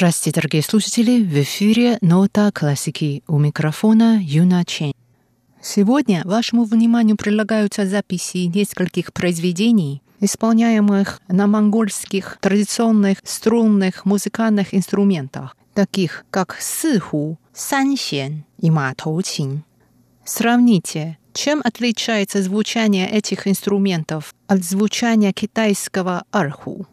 Здравствуйте, дорогие слушатели! В эфире «Нота классики» у микрофона Юна Чен. Сегодня вашему вниманию предлагаются записи нескольких произведений, исполняемых на монгольских традиционных струнных музыкальных инструментах, таких как сыху, сансен и матоучин. Сравните, чем отличается звучание этих инструментов от звучания китайского арху.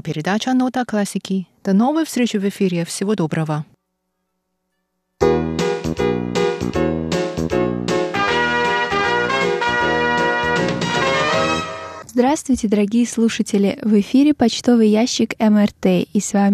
Была передача «Нота классики». До новой встречи в эфире. Всего доброго. Здравствуйте, дорогие слушатели! В эфире почтовый ящик МРТ, и с вами